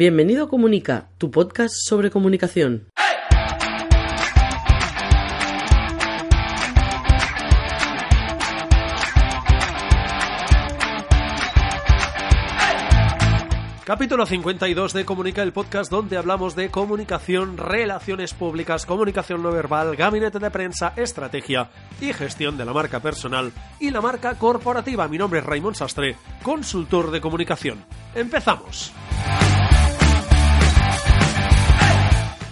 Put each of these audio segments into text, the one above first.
Bienvenido a Comunica, tu podcast sobre comunicación. Capítulo 52 de Comunica, el podcast donde hablamos de comunicación, relaciones públicas, comunicación no verbal, gabinete de prensa, estrategia y gestión de la marca personal y la marca corporativa. Mi nombre es Raymond Sastre, consultor de comunicación. ¡Empezamos!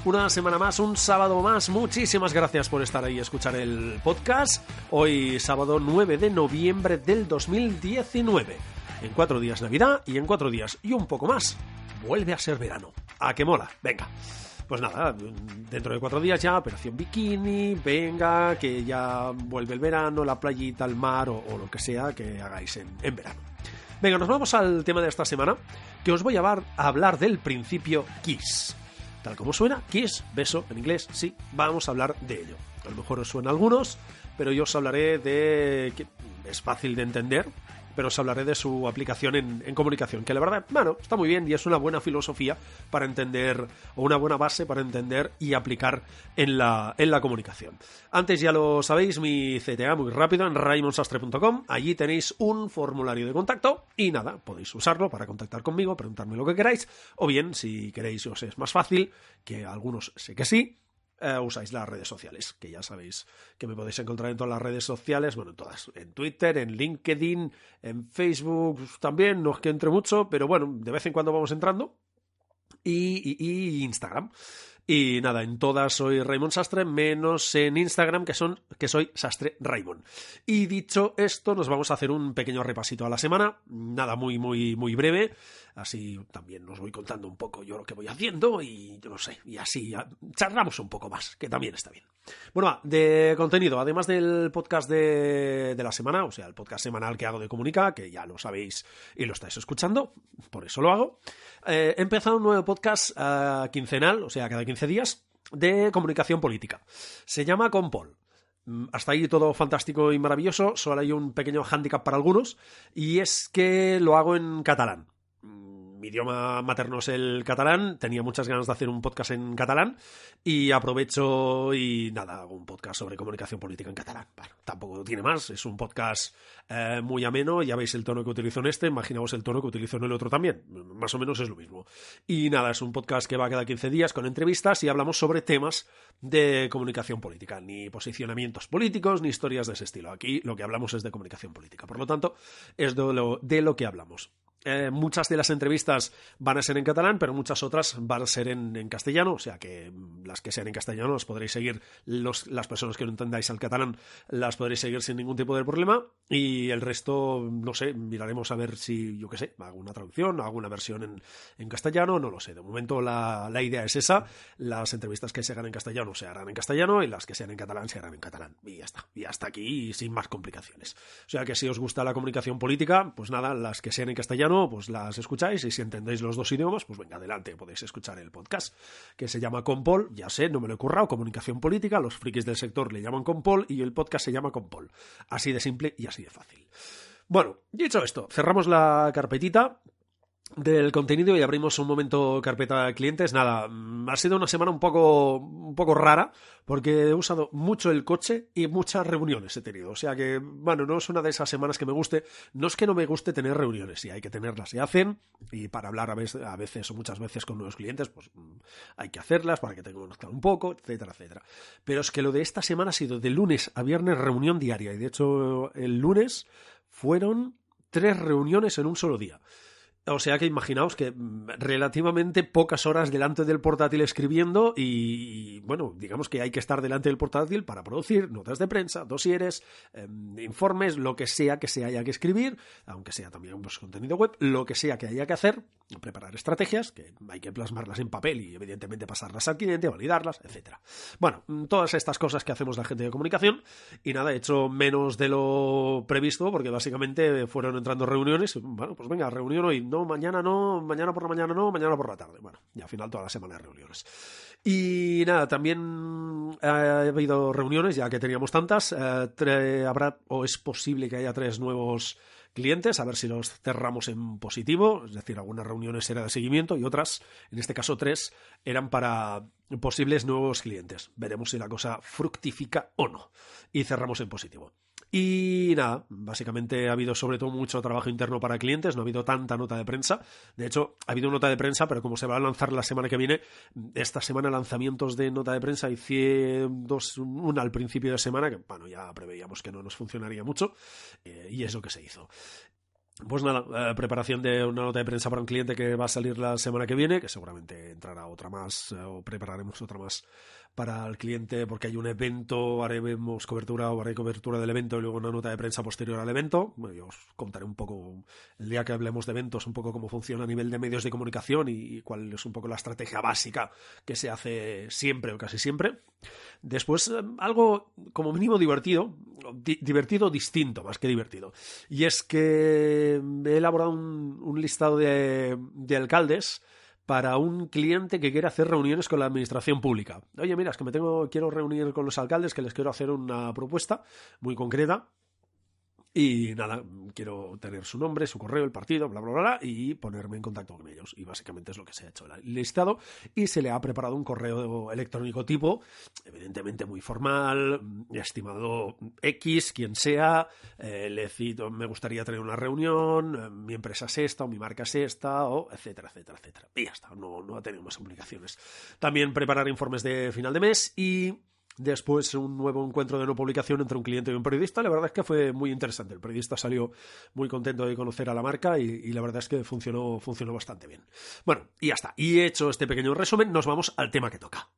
Una semana más, un sábado más. Muchísimas gracias por estar ahí y escuchar el podcast. Hoy sábado 9 de noviembre del 2019. En cuatro días Navidad y en cuatro días y un poco más vuelve a ser verano. ¿A qué mola? Venga. Pues nada, dentro de cuatro días ya, operación bikini, venga, que ya vuelve el verano, la playita, el mar o, lo que sea que hagáis en, en, verano. Venga, nos vamos al tema de esta semana, que os voy a hablar del principio KISS. Tal como suena, KISS, beso en inglés, sí, vamos a hablar de ello. A lo mejor os suena algunos, pero yo os hablaré de que es fácil de entender, pero os hablaré de su aplicación en, comunicación, que la verdad, bueno, está muy bien y es una buena filosofía para entender, o una buena base para entender y aplicar en la, en la comunicación. Antes ya lo sabéis, mi CTA muy rápido en raimonsastre.com, allí tenéis un formulario de contacto y nada, podéis usarlo para contactar conmigo, preguntarme lo que queráis, o bien, si queréis os es más fácil, que algunos sé que sí, Uh, usáis las redes sociales, que ya sabéis que me podéis encontrar en todas las redes sociales, bueno, en todas, en Twitter, en LinkedIn, en Facebook también, no es que entre mucho, pero bueno, de vez en cuando vamos entrando, y, y Instagram. Y nada, en todas soy Raymond Sastre, menos en Instagram, que, son, que soy Sastre Raymond. Y dicho esto, nos vamos a hacer un pequeño repasito a la semana. Nada muy, muy, muy breve. Así también os voy contando un poco yo lo que voy haciendo y yo no sé. Y así charlamos un poco más, que también está bien. Bueno, de contenido, además del podcast de, de la semana, o sea, el podcast semanal que hago de Comunica, que ya lo sabéis y lo estáis escuchando, por eso lo hago. Eh, he empezado un nuevo podcast uh, quincenal, o sea, cada 15 días, de comunicación política. Se llama Compol. Hasta ahí todo fantástico y maravilloso, solo hay un pequeño hándicap para algunos, y es que lo hago en catalán mi idioma materno es el catalán, tenía muchas ganas de hacer un podcast en catalán y aprovecho y nada, hago un podcast sobre comunicación política en catalán. Bueno, tampoco tiene más, es un podcast eh, muy ameno, ya veis el tono que utilizo en este, imaginaos el tono que utilizo en el otro también, más o menos es lo mismo. Y nada, es un podcast que va cada 15 días con entrevistas y hablamos sobre temas de comunicación política, ni posicionamientos políticos, ni historias de ese estilo. Aquí lo que hablamos es de comunicación política, por lo tanto, es de lo, de lo que hablamos. Eh, muchas de las entrevistas van a ser en catalán, pero muchas otras van a ser en, castellano, o sea que las que sean en castellano las podréis seguir, los, las personas que no entendáis al catalán las podréis seguir sin ningún tipo de problema y el resto, no sé, miraremos a ver si, yo qué sé, hago una traducción, hago una versión en, en castellano, no lo sé. De momento la, la, idea es esa, las entrevistas que se hagan en castellano se harán en castellano y las que sean en catalán se harán en catalán. Y ya está, y hasta aquí sin más complicaciones. O sea que si os gusta la comunicación política, pues nada, las que sean en castellano pues las escucháis y si entendéis los dos idiomas, pues venga, adelante, podéis escuchar el podcast que se llama Compol, ya sé, no me lo he currado, comunicación política, los frikis del sector le llaman Compol y el podcast se llama Compol. Así de simple y así de fácil. Bueno, dicho esto, cerramos la carpetita del contenido y abrimos un momento carpeta clientes. Nada, ha sido una semana un poco, un poco rara porque he usado mucho el coche y muchas reuniones he tenido. O sea que, bueno, no es una de esas semanas que me guste. No es que no me guste tener reuniones, sí, hay que tenerlas, se hacen y para hablar a veces, a veces o muchas veces con nuevos clientes, pues hay que hacerlas para que te conozcan un poco, etcétera, etcétera. Pero es que lo de esta semana ha sido de lunes a viernes reunión diaria y de hecho el lunes fueron tres reuniones en un solo día. O sea que imaginaos que mm, relativamente pocas horas delante del portátil escribiendo y, bueno, digamos que hay que estar delante del portátil para producir notas de prensa, dosieres, em, informes, lo que sea que se haya que escribir, aunque sea también pues, contenido web, lo que sea que haya que hacer, preparar estrategias, que hay que plasmarlas en papel y evidentemente pasarlas al cliente, validarlas, etcétera. Bueno, mm, todas estas cosas que hacemos la gente de comunicación y nada, he hecho menos de lo previsto porque básicamente fueron entrando reuniones, bueno, pues venga, reunión hoy, no, mañana no, mañana por la mañana no, mañana por la tarde. Bueno, y al final toda la semana de reuniones. Y nada, también ha habido reuniones, ya que teníamos tantas. Eh, habrá, o es posible que haya tres nuevos clientes, a ver si los cerramos en positivo, es decir, algunas reuniones eran de seguimiento y otras, en este caso tres, eran para posibles nuevos clientes. Veremos si la cosa fructifica o no. Y cerramos en positivo. Y nada, básicamente ha habido sobre todo mucho trabajo interno para clientes, no ha habido tanta nota de prensa. De hecho, ha habido nota de prensa, pero como se va a lanzar la semana que viene, esta semana lanzamientos de nota de prensa y dos, una al principio de semana, que bueno, ya preveíamos que no nos funcionaría mucho, eh, y es lo que se hizo. Pues nada, preparación de una nota de prensa para un cliente que va a salir la semana que viene, que seguramente entrará otra más, eh, o prepararemos otra más para el cliente porque hay un evento, haremos cobertura o haré cobertura del evento y luego una nota de prensa posterior al evento. yo os contaré un poco el día que hablemos de eventos, un poco cómo funciona a nivel de medios de comunicación y, cuál es un poco la estrategia básica que se hace siempre o casi siempre. Después, eh, algo como mínimo divertido, divertido distinto más que divertido. Y es que he elaborado un, listado de, de alcaldes para un cliente que quiere hacer reuniones con la administración pública. Oye, mira, es que me tengo, quiero reunir con los alcaldes, que les quiero hacer una propuesta muy concreta y nada, quiero tener su nombre, su correo, el partido, bla, bla, bla, y ponerme en contacto con ellos. Y básicamente es lo que se ha hecho el listado. Y se le ha preparado un correo electrónico tipo, evidentemente muy formal, estimado X, quien sea, eh, le cito, me gustaría tener una reunión, eh, mi empresa es esta, o mi marca es esta, o etcétera, etcétera, etcétera. Y ya está, no, no ha tenido más complicaciones. También preparar informes de final de mes y Después un nuevo encuentro de no publicación entre un cliente y un periodista. La verdad es que fue muy interesante. El periodista salió muy contento de conocer a la marca y, la verdad es que funcionó, funcionó bastante bien. Bueno, y ya está. Y hecho este pequeño resumen, nos vamos al tema que toca.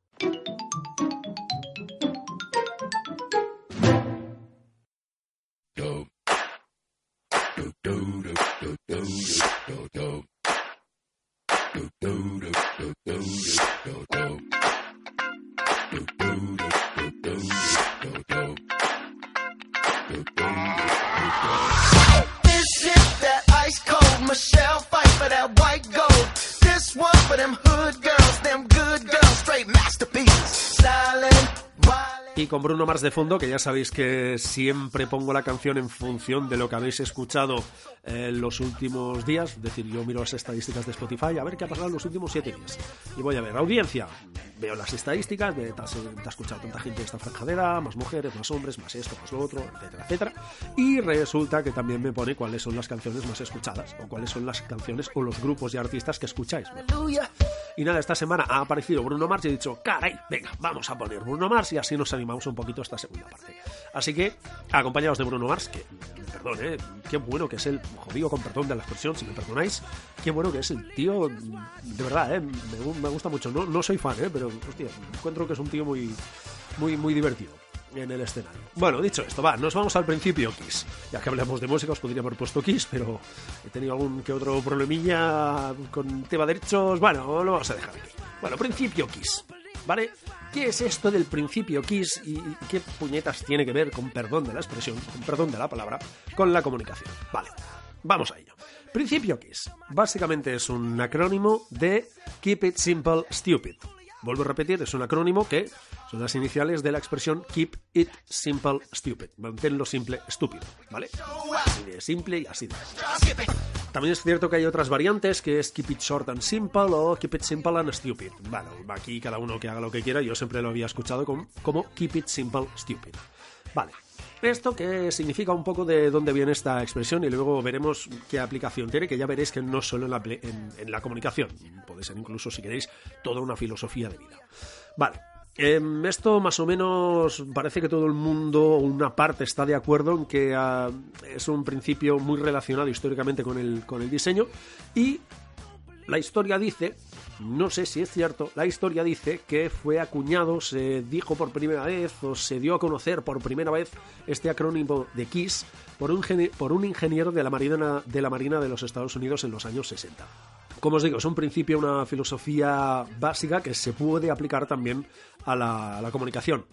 Con Bruno Mars de fondo, que ya sabéis que siempre pongo la canción en función de lo que habéis escuchado en los últimos días. Es decir, yo miro las estadísticas de Spotify a ver qué ha pasado en los últimos siete días. Y voy a ver, audiencia. Veo las estadísticas, de, te, ha escuchado tanta gente de esta franjadera, más mujeres, más hombres, más esto, más lo otro, etcétera, etcétera. Y resulta que también me pone cuáles son las canciones más escuchadas, o cuáles son las canciones o los grupos de artistas que escucháis. Y nada, esta semana ha aparecido Bruno Mars y he dicho, caray, venga, vamos a poner Bruno Mars y así nos animamos un poquito esta segunda parte. Así que, acompañados de Bruno Mars, que, perdón, ¿eh? qué bueno que es el, jodido con perdón de la expresión, si me perdonáis, qué bueno que es el tío, de verdad, ¿eh? me, gusta mucho, no, no soy fan, ¿eh? pero, hostia, encuentro que es un tío muy, muy, muy divertido en el escenario. Bueno, dicho esto, va, nos vamos al principio Kiss. Ya que hablamos de música, os podría haber puesto Kiss, pero he tenido algún que otro problemilla con tema de derechos. Bueno, lo vamos a dejar aquí. Bueno, principio Kiss. ¿Vale? ¿Qué es esto del principio Kiss y qué puñetas tiene que ver, con perdón de la expresión, con perdón de la palabra, con la comunicación? Vale, vamos a ello. Principio Kiss. Básicamente es un acrónimo de Keep It Simple Stupid. Vuelvo a repetir, es un acrónimo que son las iniciales de la expresión Keep It Simple Stupid. Manténlo simple, estúpido, ¿vale? Así de simple y así de. También es cierto que hay otras variantes, que es Keep It Short and Simple o Keep It Simple and Stupid. Bueno, aquí cada uno que haga lo que quiera, yo siempre lo había escuchado como, como Keep It Simple Stupid. Vale. Esto que significa un poco de dónde viene esta expresión y luego veremos qué aplicación tiene, que ya veréis que no solo en la, en la comunicación, puede ser incluso, si queréis, toda una filosofía de vida. Vale, Em, esto más o menos parece que todo el mundo, una parte, está de acuerdo en que ah, es un principio muy relacionado históricamente con el, con el diseño y la historia dice, no sé si es cierto, la historia dice que fue acuñado, se dijo por primera vez o se dio a conocer por primera vez este acrónimo de KISS por un, por un ingeniero de la, Marina, de la Marina de los Estados Unidos en los años 60. Como os digo, es un principio, una filosofía básica que se puede aplicar también a la, comunicación.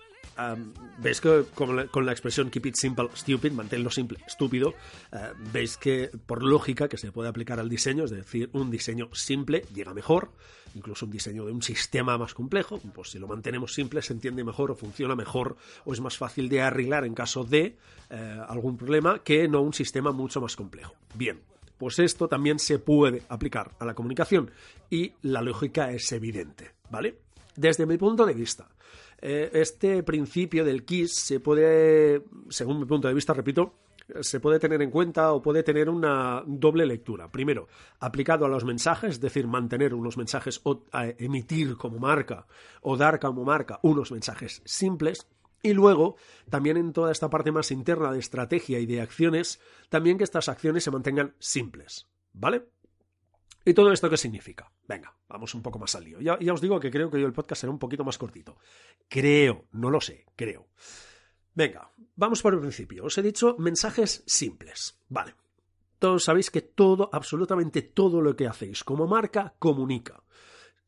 veis que con la, expresión keep it simple, stupid, manténlo simple, estúpido, eh, veis que por lógica que se puede aplicar al diseño, es decir, un diseño simple llega mejor, incluso un diseño de un sistema más complejo, pues si lo mantenemos simple se entiende mejor o funciona mejor o es más fácil de arreglar en caso de eh, algún problema que no un sistema mucho más complejo. Bien, pues esto también se puede aplicar a la comunicación y la lógica es evidente, ¿vale? Desde mi punto de vista, eh, este principio del KISS se puede, según mi punto de vista, repito, se puede tener en cuenta o puede tener una doble lectura. Primero, aplicado a los mensajes, es decir, mantener unos mensajes o emitir como marca o dar como marca unos mensajes simples. Y luego, también en toda esta parte más interna de estrategia y de acciones, también que estas acciones se mantengan simples. ¿Vale? ¿Y todo esto qué significa? Venga, vamos un poco más al lío. Ya, os digo que creo que hoy el podcast será un poquito más cortito. Creo, no lo sé, creo. Venga, vamos por el principio. Os he dicho mensajes simples. Vale. Todos sabéis que todo, absolutamente todo lo que hacéis como marca, comunica.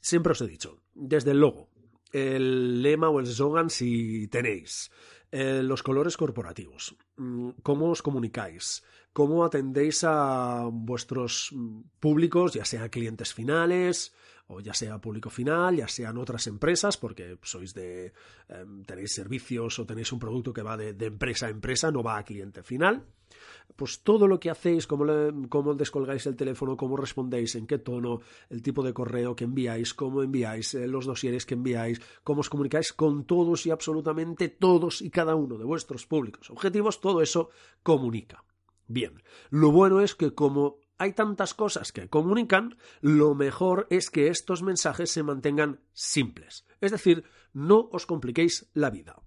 Siempre os he dicho, desde el logo, el lema o el slogan si tenéis, eh, los colores corporativos, mm, cómo os comunicáis, cómo atendéis a vuestros públicos, ya sea clientes finales, o ya sea público final, ya sean otras empresas, porque sois de em, tenéis servicios o tenéis un producto que va de, empresa a empresa, no va a cliente final. Pues todo lo que hacéis, cómo, cómo descolgáis el teléfono, cómo respondéis, en qué tono, el tipo de correo que enviáis, cómo enviáis, eh, los dosieres que enviáis, cómo os comunicáis con todos y absolutamente todos y cada uno de vuestros públicos objetivos, todo eso comunica. Bien, lo bueno es que como hay tantas cosas que comunican, lo mejor es que estos mensajes se mantengan simples. Es decir, no os compliquéis la vida.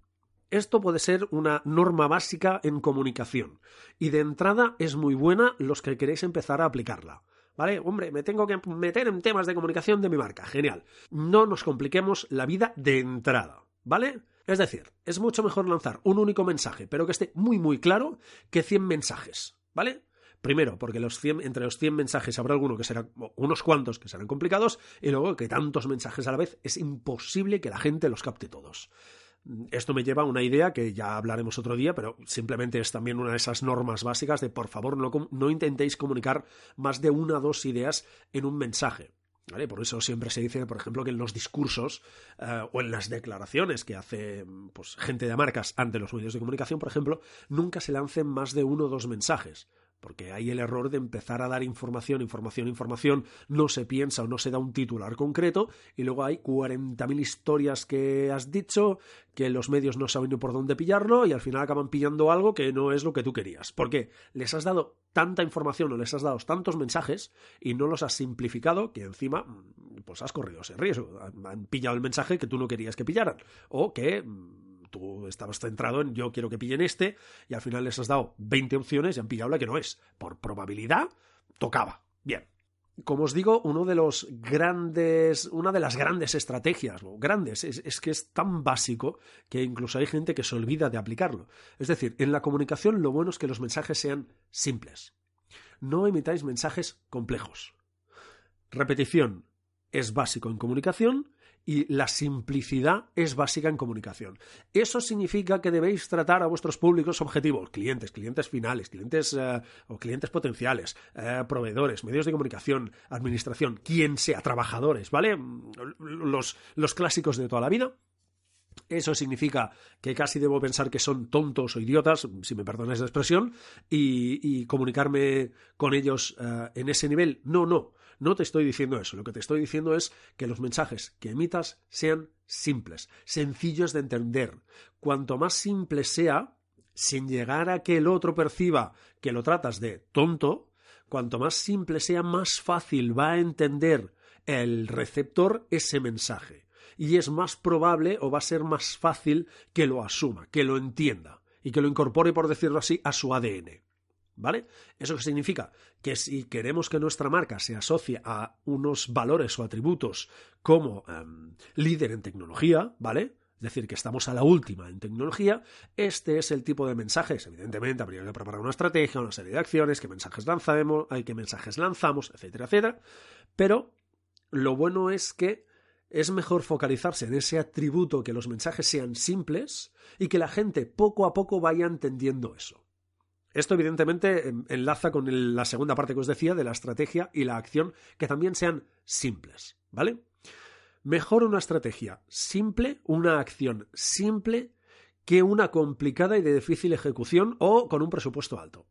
Esto puede ser una norma básica en comunicación y de entrada es muy buena los que queréis empezar a aplicarla. ¿Vale? Hombre, me tengo que meter en temas de comunicación de mi marca. Genial. No nos compliquemos la vida de entrada. ¿Vale? Es decir, es mucho mejor lanzar un único mensaje, pero que esté muy muy claro, que 100 mensajes. ¿Vale? Primero, porque entre los 100 mensajes habrá alguno que será, unos cuantos que serán complicados, y luego que tantos mensajes a la vez es imposible que la gente los capte todos. Esto me lleva a una idea que ya hablaremos otro día, pero simplemente es también una de esas normas básicas de por favor no, no intentéis comunicar más de una o dos ideas en un mensaje. ¿Vale? Por eso siempre se dice, por ejemplo, que en los discursos eh, o en las declaraciones que hace pues, gente de marcas ante los medios de comunicación, por ejemplo, nunca se lancen más de uno o dos mensajes porque hay el error de empezar a dar información, información, información, no se piensa o no se da un titular concreto y luego hay 40.000 historias que has dicho que los medios no saben ni por dónde pillarlo y al final acaban pillando algo que no es lo que tú querías. Porque les has dado tanta información o les has dado tantos mensajes y no los has simplificado que encima pues has corrido ese riesgo. Han pillado el mensaje que tú no querías que pillaran o que tú estabas centrado en yo quiero que pillen este y al final les has dado 20 opciones y han pillado la que no es. Por probabilidad, tocaba. Bien. Como os digo, uno de los grandes, una de las grandes estrategias, grandes, es, es que es tan básico que incluso hay gente que se olvida de aplicarlo. Es decir, en la comunicación lo bueno es que los mensajes sean simples. No emitáis mensajes complejos. Repetición es básico en comunicación y la simplicidad es básica en comunicación. Eso significa que debéis tratar a vuestros públicos objetivos, clientes, clientes finales, clientes eh, o clientes potenciales, eh, proveedores, medios de comunicación, administración, quien sea, trabajadores, ¿vale? Los, los clásicos de toda la vida. Eso significa que casi debo pensar que son tontos o idiotas, si me perdonáis la expresión, y, comunicarme con ellos eh, en ese nivel. No, no. No te estoy diciendo eso, lo que te estoy diciendo es que los mensajes que emitas sean simples, sencillos de entender. Cuanto más simple sea, sin llegar a que el otro perciba que lo tratas de tonto, cuanto más simple sea, más fácil va a entender el receptor ese mensaje. y es más probable o va a ser más fácil que lo asuma, que lo entienda y que lo incorpore, por decirlo así, a su ADN. ¿Vale? ¿Eso qué significa? Que si queremos que nuestra marca se asocie a unos valores o atributos como em, líder en tecnología, ¿vale? Es decir, que estamos a la última en tecnología, este es el tipo de mensajes. Evidentemente, habría que preparar una estrategia, una serie de acciones, qué mensajes lanzamos, hay qué mensajes lanzamos, etcétera, etcétera. Pero lo bueno es que es mejor focalizarse en ese atributo, que los mensajes sean simples y que la gente poco a poco vaya entendiendo eso. Esto evidentemente enlaza con la segunda parte que os decía de la estrategia y la acción, que también sean simples, ¿vale? Mejor una estrategia simple, una acción simple, que una complicada y de difícil ejecución o con un presupuesto alto.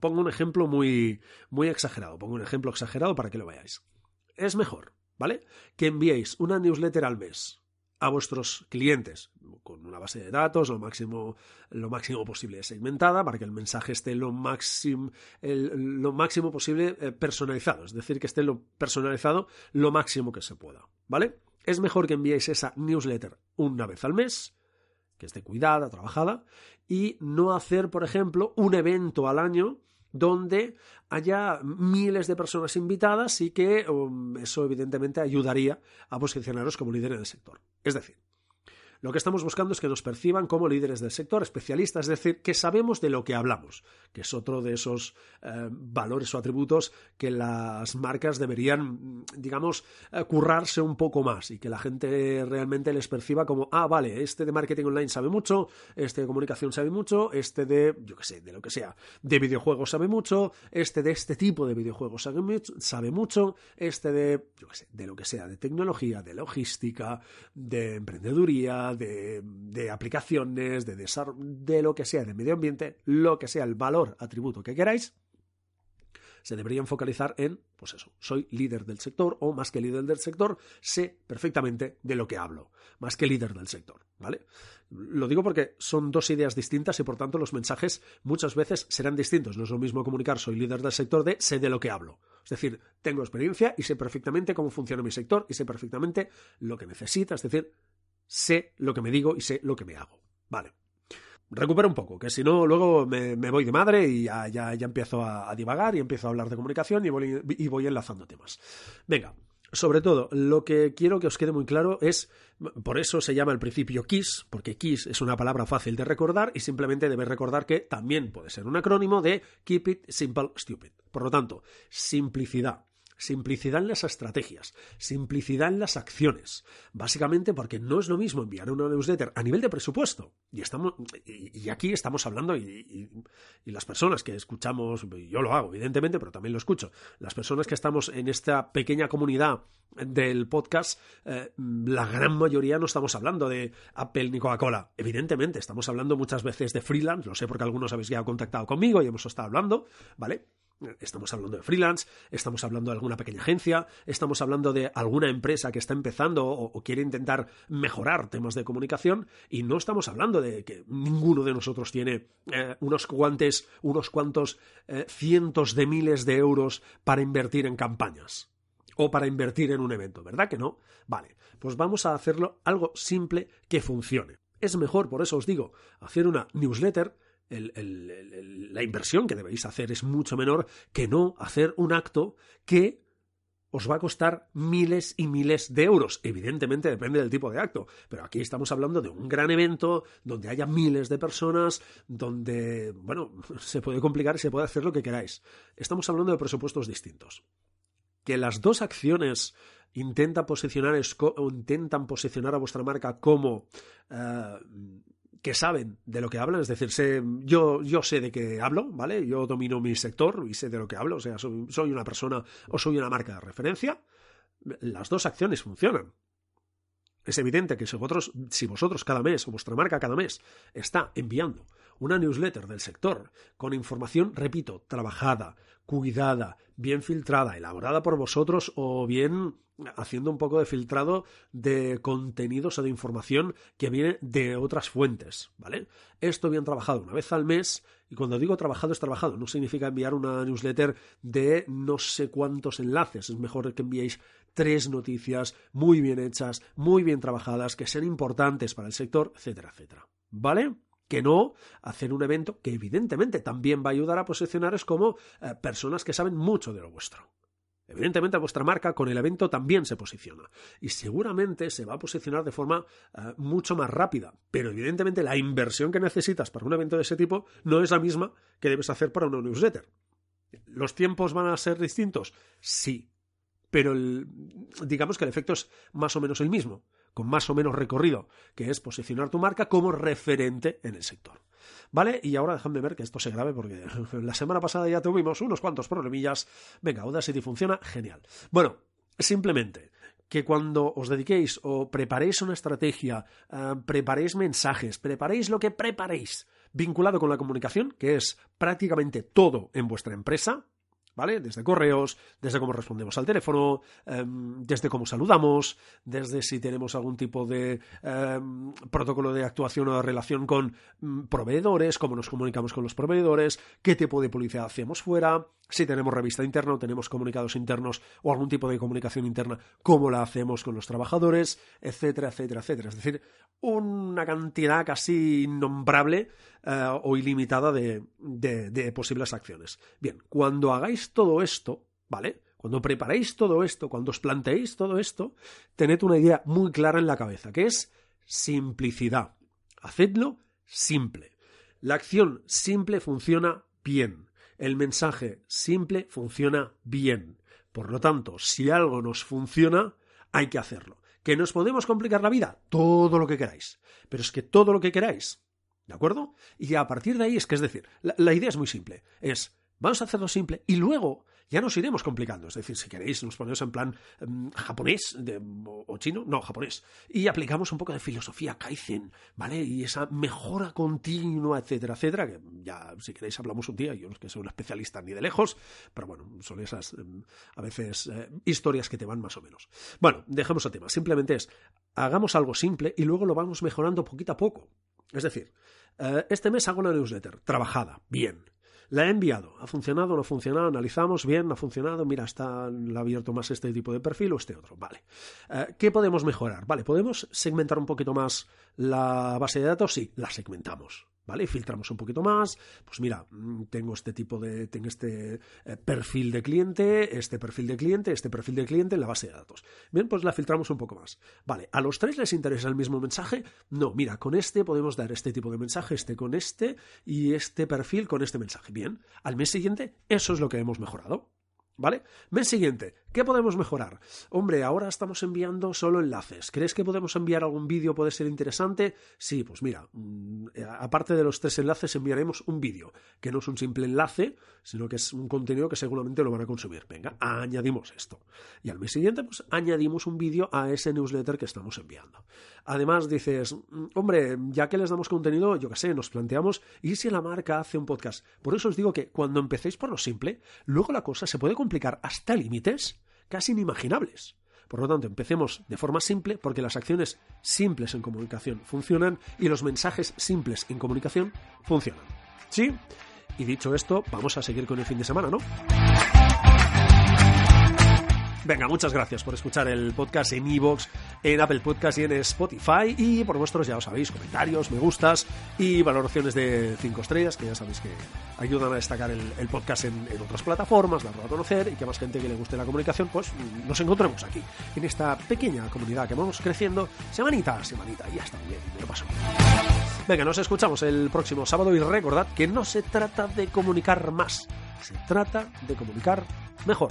Pongo un ejemplo muy, muy exagerado, pongo un ejemplo exagerado para que lo veáis. Es mejor, ¿vale? Que enviéis una newsletter al mes a vuestros clientes con una base de datos lo máximo, lo máximo posible segmentada para que el mensaje esté lo máximo, lo máximo posible eh, personalizado, es decir, que esté lo personalizado lo máximo que se pueda, ¿vale? Es mejor que enviéis esa newsletter una vez al mes, que esté cuidada, trabajada, y no hacer, por ejemplo, un evento al año donde haya miles de personas invitadas y que um, eso evidentemente ayudaría a posicionaros como líder en el sector. Es decir, lo que estamos buscando es que nos perciban como líderes del sector, especialistas, es decir, que sabemos de lo que hablamos, que es otro de esos eh, valores o atributos que las marcas deberían, digamos, eh, currarse un poco más y que la gente realmente les perciba como, ah, vale, este de marketing online sabe mucho, este de comunicación sabe mucho, este de, yo qué sé, de lo que sea, de videojuegos sabe mucho, este de este tipo de videojuegos sabe sabe mucho este de, yo qué sé, de lo que sea, de tecnología, de logística, de emprendeduría, de, aplicaciones, de, de lo que sea, de medio ambiente, lo que sea el valor, atributo que queráis, se deberían focalizar en, pues eso, soy líder del sector o más que líder del sector, sé perfectamente de lo que hablo, más que líder del sector, ¿vale? Lo digo porque son dos ideas distintas y por tanto los mensajes muchas veces serán distintos. No es lo mismo comunicar soy líder del sector de sé de lo que hablo. Es decir, tengo experiencia y sé perfectamente cómo funciona mi sector y sé perfectamente lo que necesita, es decir, sé lo que me digo y sé lo que me hago. Vale. Recupero un poco, que si no, luego me, voy de madre y ya, ya, empiezo a, divagar y empiezo a hablar de comunicación y voy, y voy enlazando temas. Venga, sobre todo, lo que quiero que os quede muy claro es, por eso se llama el principio KISS, porque KISS es una palabra fácil de recordar y simplemente debes recordar que también puede ser un acrónimo de Keep It Simple Stupid. Por lo tanto, simplicidad, simplicidad en las estrategias, simplicidad en las acciones. Básicamente porque no es lo mismo enviar una newsletter a nivel de presupuesto. Y, estamos, y, aquí estamos hablando, y, las personas que escuchamos, yo lo hago evidentemente, pero también lo escucho, las personas que estamos en esta pequeña comunidad del podcast, eh, la gran mayoría no estamos hablando de Apple ni Coca-Cola. Evidentemente, estamos hablando muchas veces de freelance, lo sé porque algunos habéis ya contactado conmigo y hemos estado hablando, ¿vale? Estamos hablando de freelance, estamos hablando de alguna pequeña agencia, estamos hablando de alguna empresa que está empezando o, quiere intentar mejorar temas de comunicación y no estamos hablando de que ninguno de nosotros tiene eh, unos guantes, unos cuantos eh, cientos de miles de euros para invertir en campañas o para invertir en un evento, ¿verdad que no? Vale, pues vamos a hacerlo algo simple que funcione. Es mejor, por eso os digo, hacer una newsletter la inversión que debéis hacer es mucho menor que no hacer un acto que os va a costar miles y miles de euros. Evidentemente depende del tipo de acto, pero aquí estamos hablando de un gran evento donde haya miles de personas, donde, bueno, se puede complicar y se puede hacer lo que queráis. Estamos hablando de presupuestos distintos. Que las dos acciones intentan posicionar, intentan posicionar a vuestra marca como eh, que saben de lo que hablan, es decir, sé, yo, yo sé de qué hablo, ¿vale? Yo domino mi sector y sé de lo que hablo, o sea, soy, una persona o soy una marca de referencia, las dos acciones funcionan. Es evidente que si vosotros, si vosotros cada mes o vuestra marca cada mes está enviando una newsletter del sector con información, repito, trabajada, cuidada, bien filtrada, elaborada por vosotros o bien haciendo un poco de filtrado de contenidos o de información que viene de otras fuentes, ¿vale? Esto bien trabajado una vez al mes, y cuando digo trabajado es trabajado, no significa enviar una newsletter de no sé cuántos enlaces, es mejor que enviéis tres noticias muy bien hechas, muy bien trabajadas, que sean importantes para el sector, etcétera, etcétera, ¿vale? Que no hacer un evento que evidentemente también va a ayudar a posicionaros como eh, personas que saben mucho de lo vuestro. Evidentemente vuestra marca con el evento también se posiciona y seguramente se va a posicionar de forma eh, mucho más rápida, pero evidentemente la inversión que necesitas para un evento de ese tipo no es la misma que debes hacer para una newsletter. ¿Los tiempos van a ser distintos? Sí, pero digamos que el efecto es más o menos el mismo, con más o menos recorrido, que es posicionar tu marca como referente en el sector. ¿Vale? Y ahora dejadme ver que esto se grabe porque la semana pasada ya tuvimos unos cuantos problemillas. Venga, Audacity funciona, genial. Bueno, simplemente que cuando os dediquéis o preparéis una estrategia, eh, preparéis mensajes, preparéis lo que preparéis vinculado con la comunicación, que es prácticamente todo en vuestra empresa, ¿vale? Desde correos, desde cómo respondemos al teléfono, em, desde cómo saludamos, desde si tenemos algún tipo de em, protocolo de actuación o de relación con mm, proveedores, cómo nos comunicamos con los proveedores, qué tipo de publicidad hacemos fuera, si tenemos revista interna tenemos comunicados internos o algún tipo de comunicación interna, cómo la hacemos con los trabajadores, etcétera, etcétera, etcétera. Es decir, una cantidad casi innombrable eh, o ilimitada de, de posibles acciones. Bien, cuando hagáis todo esto, ¿vale? Cuando preparéis todo esto, cuando os planteéis todo esto, tened una idea muy clara en la cabeza, que es simplicidad. Hacedlo simple. La acción simple funciona bien el mensaje simple funciona bien. Por lo tanto, si algo nos funciona, hay que hacerlo. ¿Que nos podemos complicar la vida? Todo lo que queráis. Pero es que todo lo que queráis. ¿De acuerdo? Y a partir de ahí es que es decir, la, idea es muy simple. Es, vamos a hacerlo simple y luego ya nos iremos complicando. Es decir, si queréis, nos ponemos en plan em, japonés o, chino, no, japonés, y aplicamos un poco de filosofía Kaizen, ¿vale? Y esa mejora continua, etcétera, etcétera, que ya, si queréis, hablamos un día. Yo no es que soy un especialista ni de lejos, pero bueno, son esas, em, a veces, eh, historias que te van más o menos. Bueno, dejemos el tema. Simplemente es, hagamos algo simple y luego lo vamos mejorando poquito a poco. Es decir, eh, este mes hago una newsletter, trabajada, bien la he enviado. ¿Ha funcionado? ¿No ha funcionado? Analizamos. Bien, ha funcionado. Mira, está ha abierto más este tipo de perfil o este otro. Vale. Eh, ¿Qué podemos mejorar? Vale, ¿podemos segmentar un poquito más la base de datos? Sí, la segmentamos. ¿Vale? Filtramos un poquito más, pues mira, mm, tengo este tipo de, tengo este eh, perfil de cliente, este perfil de cliente, este perfil de cliente en la base de datos. Bien, pues la filtramos un poco más. Vale, ¿a los tres les interesa el mismo mensaje? No, mira, con este podemos dar este tipo de mensaje, este con este y este perfil con este mensaje. Bien, al mes siguiente eso es lo que hemos mejorado. ¿Vale? Mes siguiente, ¿qué podemos mejorar? Hombre, ahora estamos enviando solo enlaces. ¿Crees que podemos enviar algún vídeo? ¿Puede ser interesante? Sí, pues mira, mm, eh, aparte de los tres enlaces, enviaremos un vídeo, que no es un simple enlace, sino que es un contenido que seguramente lo van a consumir. Venga, añadimos esto. Y al mes siguiente, pues añadimos un vídeo a ese newsletter que estamos enviando. Además, dices, mm, hombre, ya que les damos contenido, yo qué sé, nos planteamos, ¿y si la marca hace un podcast? Por eso os digo que cuando empecéis por lo simple, luego la cosa se puede complicar hasta límites casi inimaginables. Por lo tanto, empecemos de forma simple porque las acciones simples en comunicación funcionan y los mensajes simples en comunicación funcionan. ¿Sí? Y dicho esto, vamos a seguir con el fin de semana, ¿no? Venga, muchas gracias por escuchar el podcast en Evox, en Apple Podcast y en Spotify. Y por vuestros, ya os sabéis, comentarios, me gustas y valoraciones de 5 estrellas, que ya sabéis que ayudan a destacar el, podcast en, otras plataformas, darlo a conocer y que más gente que le guste la comunicación, pues nos encontremos aquí, en esta pequeña comunidad que vamos creciendo semanita a semanita. Y ya está bien, me lo paso. Venga, nos escuchamos el próximo sábado y recordad que no se trata de comunicar más, se trata de comunicar mejor.